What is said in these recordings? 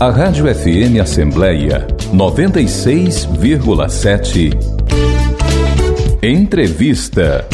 A Rádio FM Assembleia 96,7. Entrevista.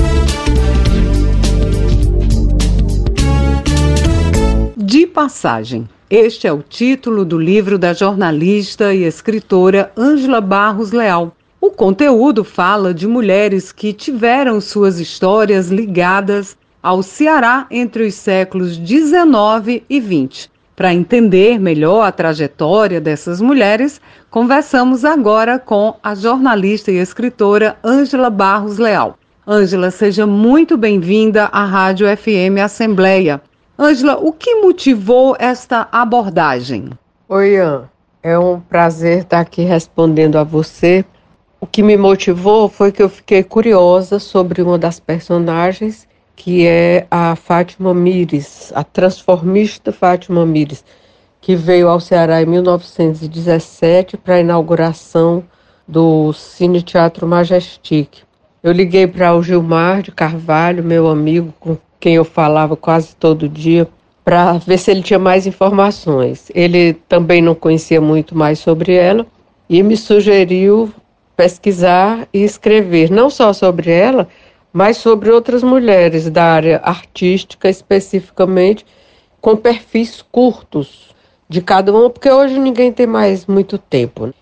De passagem. Este é o título do livro da jornalista e escritora Ângela Barros Leal. O conteúdo fala de mulheres que tiveram suas histórias ligadas ao Ceará entre os séculos 19 e 20. Para entender melhor a trajetória dessas mulheres, conversamos agora com a jornalista e escritora Ângela Barros Leal. Ângela, seja muito bem-vinda à Rádio FM Assembleia. Ângela, o que motivou esta abordagem? Oi, Ian. É um prazer estar aqui respondendo a você. O que me motivou foi que eu fiquei curiosa sobre uma das personagens que é a Fátima Mires, a transformista Fátima Mires, que veio ao Ceará em 1917 para a inauguração do Cine Teatro Majestic. Eu liguei para o Gilmar de Carvalho, meu amigo, com quem eu falava quase todo dia, para ver se ele tinha mais informações. Ele também não conhecia muito mais sobre ela e me sugeriu pesquisar e escrever, não só sobre ela, mas sobre outras mulheres da área artística especificamente, com perfis curtos de cada uma, porque hoje ninguém tem mais muito tempo. Né?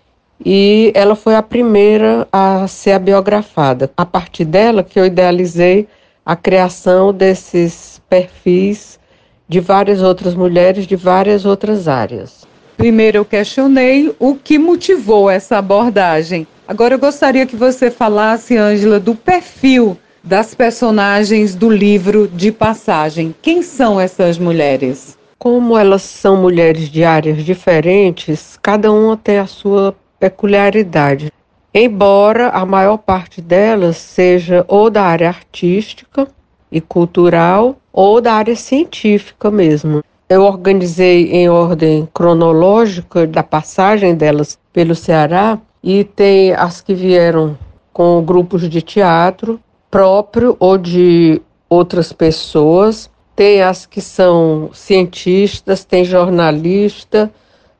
E ela foi a primeira a ser biografada. A partir dela que eu idealizei a criação desses perfis de várias outras mulheres de várias outras áreas. Primeiro eu questionei o que motivou essa abordagem. Agora eu gostaria que você falasse, Ângela, do perfil das personagens do livro de passagem. Quem são essas mulheres? Como elas são mulheres de áreas diferentes, cada uma tem a sua peculiaridade. Embora a maior parte delas seja ou da área artística e cultural ou da área científica mesmo. Eu organizei em ordem cronológica da passagem delas pelo Ceará e tem as que vieram com grupos de teatro, próprio ou de outras pessoas. Tem as que são cientistas, tem jornalista,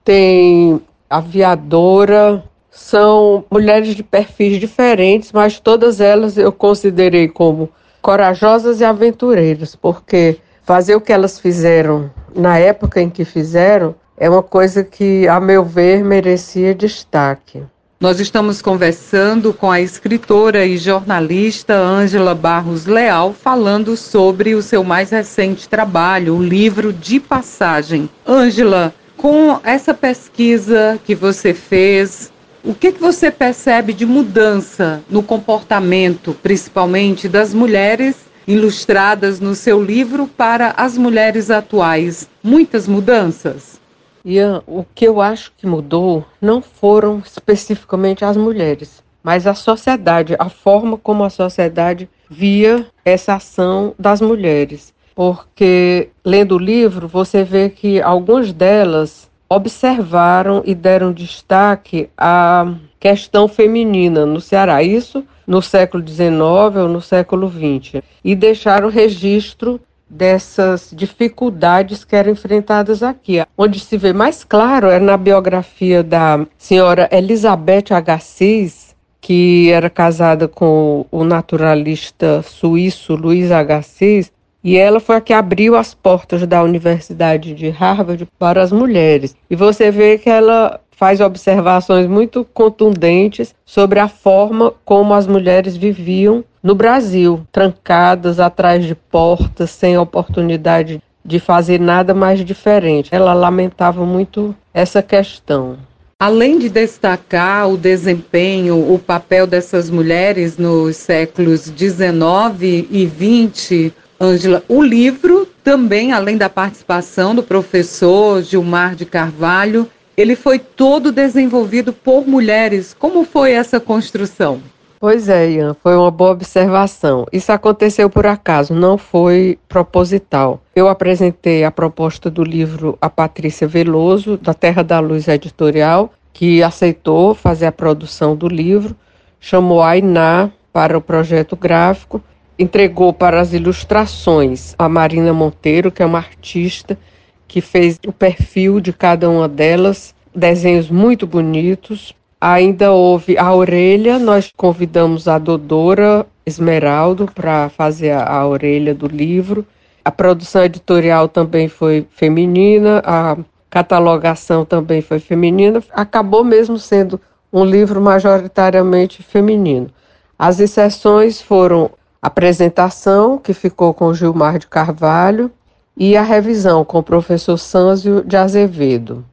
tem aviadora. São mulheres de perfis diferentes, mas todas elas eu considerei como corajosas e aventureiras, porque fazer o que elas fizeram na época em que fizeram é uma coisa que, a meu ver, merecia destaque. Nós estamos conversando com a escritora e jornalista Ângela Barros Leal, falando sobre o seu mais recente trabalho, o livro de passagem. Ângela, com essa pesquisa que você fez, o que, que você percebe de mudança no comportamento, principalmente das mulheres ilustradas no seu livro, para as mulheres atuais? Muitas mudanças? Ian, o que eu acho que mudou não foram especificamente as mulheres, mas a sociedade, a forma como a sociedade via essa ação das mulheres. Porque lendo o livro, você vê que algumas delas observaram e deram destaque à questão feminina no Ceará, isso no século XIX ou no século XX, e deixaram registro dessas dificuldades que eram enfrentadas aqui. Onde se vê mais claro é na biografia da senhora Elizabeth Agassiz, que era casada com o naturalista suíço Luiz Agassiz, e ela foi a que abriu as portas da Universidade de Harvard para as mulheres. E você vê que ela faz observações muito contundentes sobre a forma como as mulheres viviam no Brasil, trancadas atrás de portas, sem oportunidade de fazer nada mais diferente. Ela lamentava muito essa questão. Além de destacar o desempenho, o papel dessas mulheres nos séculos 19 e 20, Ângela, o livro também, além da participação do professor Gilmar de Carvalho, ele foi todo desenvolvido por mulheres. Como foi essa construção? Pois é, Ian, foi uma boa observação. Isso aconteceu por acaso, não foi proposital. Eu apresentei a proposta do livro a Patrícia Veloso, da Terra da Luz Editorial, que aceitou fazer a produção do livro, chamou a Iná para o projeto gráfico, entregou para as ilustrações a Marina Monteiro, que é uma artista que fez o perfil de cada uma delas, desenhos muito bonitos. Ainda houve a orelha, nós convidamos a Dodora Esmeraldo para fazer a, a orelha do livro. A produção editorial também foi feminina, a catalogação também foi feminina. Acabou mesmo sendo um livro majoritariamente feminino. As exceções foram a apresentação, que ficou com Gilmar de Carvalho, e a revisão com o professor Sânzio de Azevedo.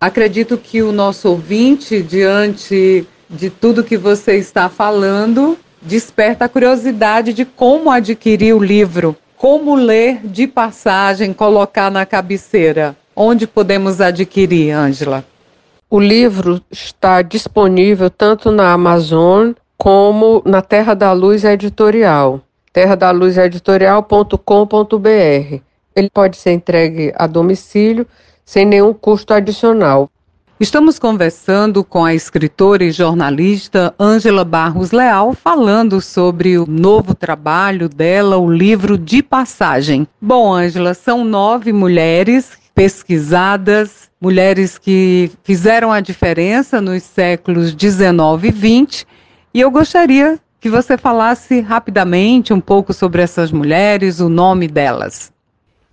Acredito que o nosso ouvinte, diante de tudo que você está falando, desperta a curiosidade de como adquirir o livro, como ler de passagem, colocar na cabeceira. Onde podemos adquirir, Ângela? O livro está disponível tanto na Amazon como na Terra da Luz Editorial, terradaluzeditorial.com.br. Ele pode ser entregue a domicílio sem nenhum custo adicional. Estamos conversando com a escritora e jornalista Ângela Barros Leal, falando sobre o novo trabalho dela, o livro De Passagem. Bom, Ângela, são nove mulheres pesquisadas, mulheres que fizeram a diferença nos séculos 19 e 20, e eu gostaria que você falasse rapidamente um pouco sobre essas mulheres, o nome delas.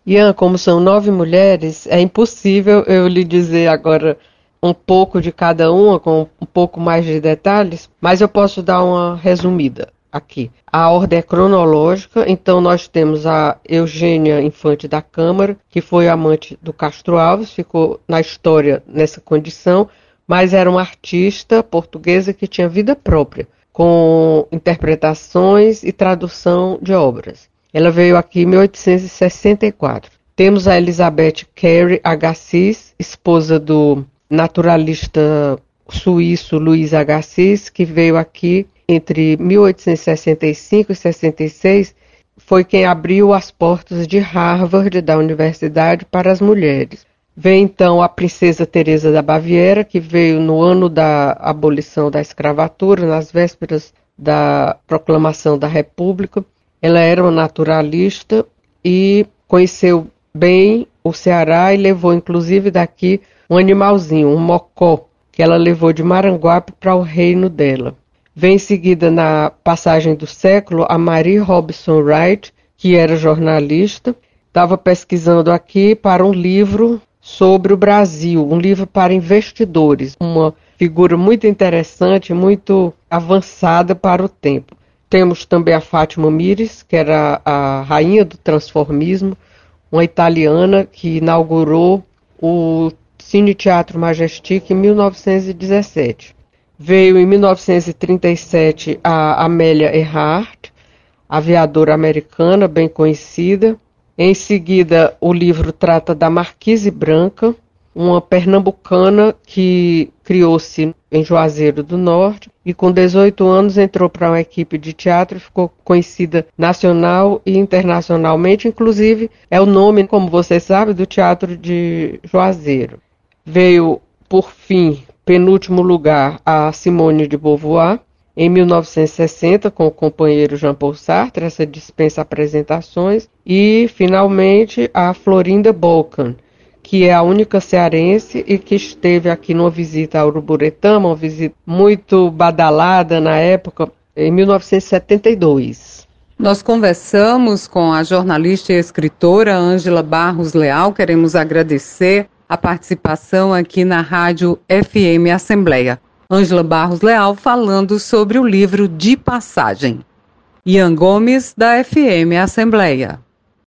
Ian, como são nove mulheres, é impossível eu lhe dizer agora um pouco de cada uma, com um pouco mais de detalhes, mas eu posso dar uma resumida aqui. A ordem é cronológica, então nós temos a Eugênia Infante da Câmara, que foi amante do Castro Alves, ficou na história nessa condição, mas era uma artista portuguesa que tinha vida própria, com interpretações e tradução de obras. Ela veio aqui em 1864. Temos a Elizabeth Carey Agassiz, esposa do naturalista suíço Luiz Agassiz, que veio aqui entre 1865 e 66, foi quem abriu as portas de Harvard, da universidade, para as mulheres. Vem então a princesa Teresa da Baviera, que veio no ano da abolição da escravatura, nas vésperas da proclamação da República. Ela era uma naturalista e conheceu bem o Ceará e levou inclusive daqui um animalzinho, um mocó, que ela levou de Maranguape para o reino dela. Vem em seguida, na passagem do século, a Marie Robson Wright, que era jornalista, estava pesquisando aqui para um livro sobre o Brasil, um livro para investidores, uma figura muito interessante, muito avançada para o tempo. Temos também a Fátima Mires, que era a rainha do transformismo, uma italiana que inaugurou o Cine Teatro Majestic em 1917. Veio em 1937 a Amélia Earhart, aviadora americana bem conhecida. Em seguida, o livro trata da Marquise Branca, uma pernambucana que criou-se em Juazeiro do Norte e com 18 anos entrou para uma equipe de teatro e ficou conhecida nacional e internacionalmente, inclusive é o nome, como você sabe, do Teatro de Juazeiro. Veio, por fim, penúltimo lugar, a Simone de Beauvoir, em 1960, com o companheiro Jean-Paul Sartre, essa dispensa apresentações, e, finalmente, a Florinda Bolkan, que é a única cearense e que esteve aqui numa visita a Uruburetama, uma visita muito badalada na época, em 1972. Nós conversamos com a jornalista e escritora Ângela Barros Leal. Queremos agradecer a participação aqui na Rádio FM Assembleia. Ângela Barros Leal falando sobre o livro De Passagem. Ian Gomes, da FM Assembleia.